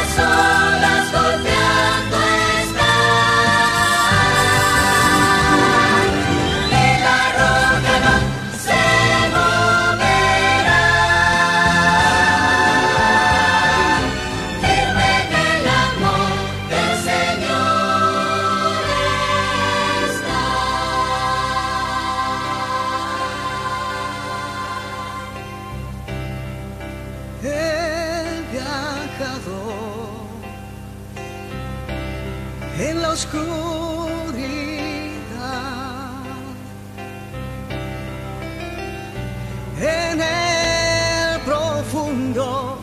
corazón. Oscuridad. En el profundo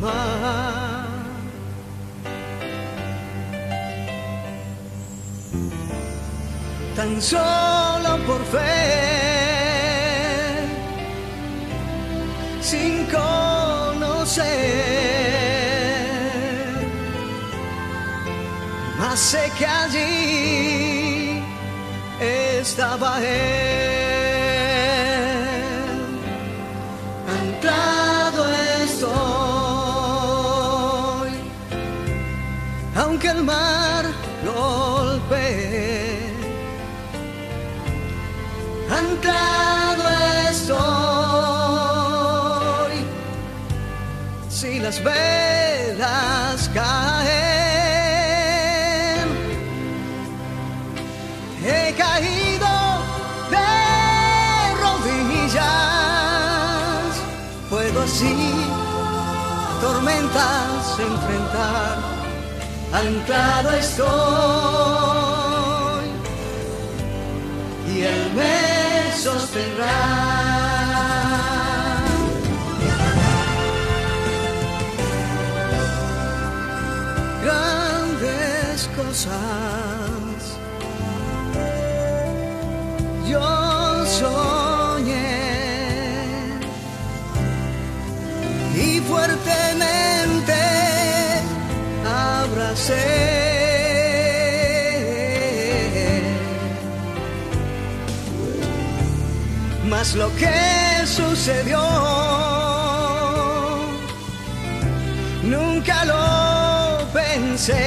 mar. Tan solo por fe, sin conocer. Sé que allí estaba él, anclado estoy, aunque el mar golpee, anclado estoy, si las velas caen, así tormentas enfrentar, anclado estoy y él me sostendrá. Grandes cosas yo fuertemente abracé. Mas lo que sucedió nunca lo pensé.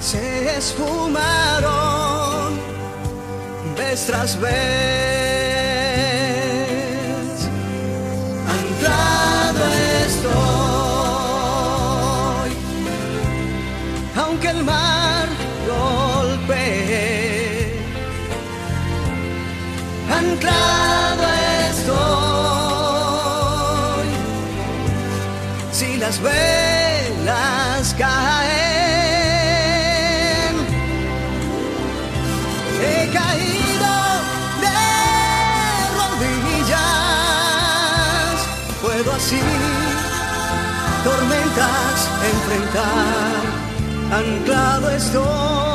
Se esfumaron vez tras vez. Aunque el mar golpee. Anclado estoy, si las velas caen, he caído de rodillas, puedo así tormentas enfrentar, anclado estoy,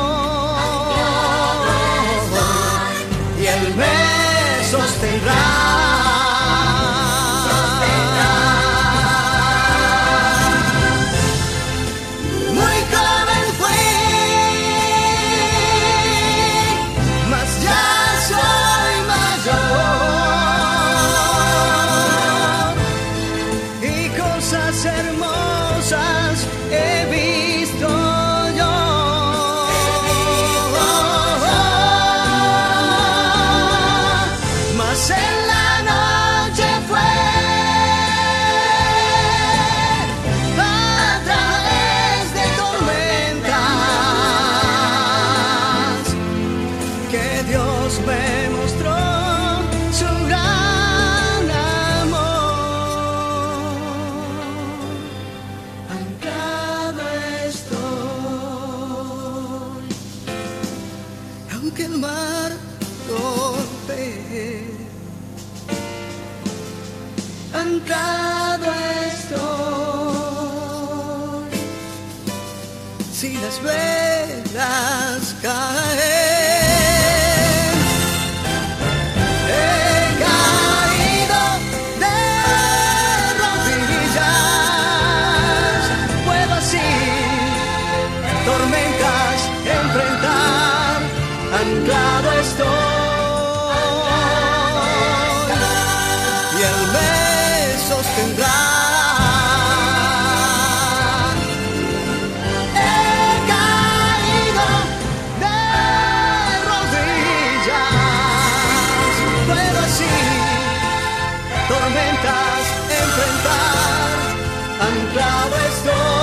aunque el mar golpee. Anclado estoy, si las velas caen. Anclado estoy.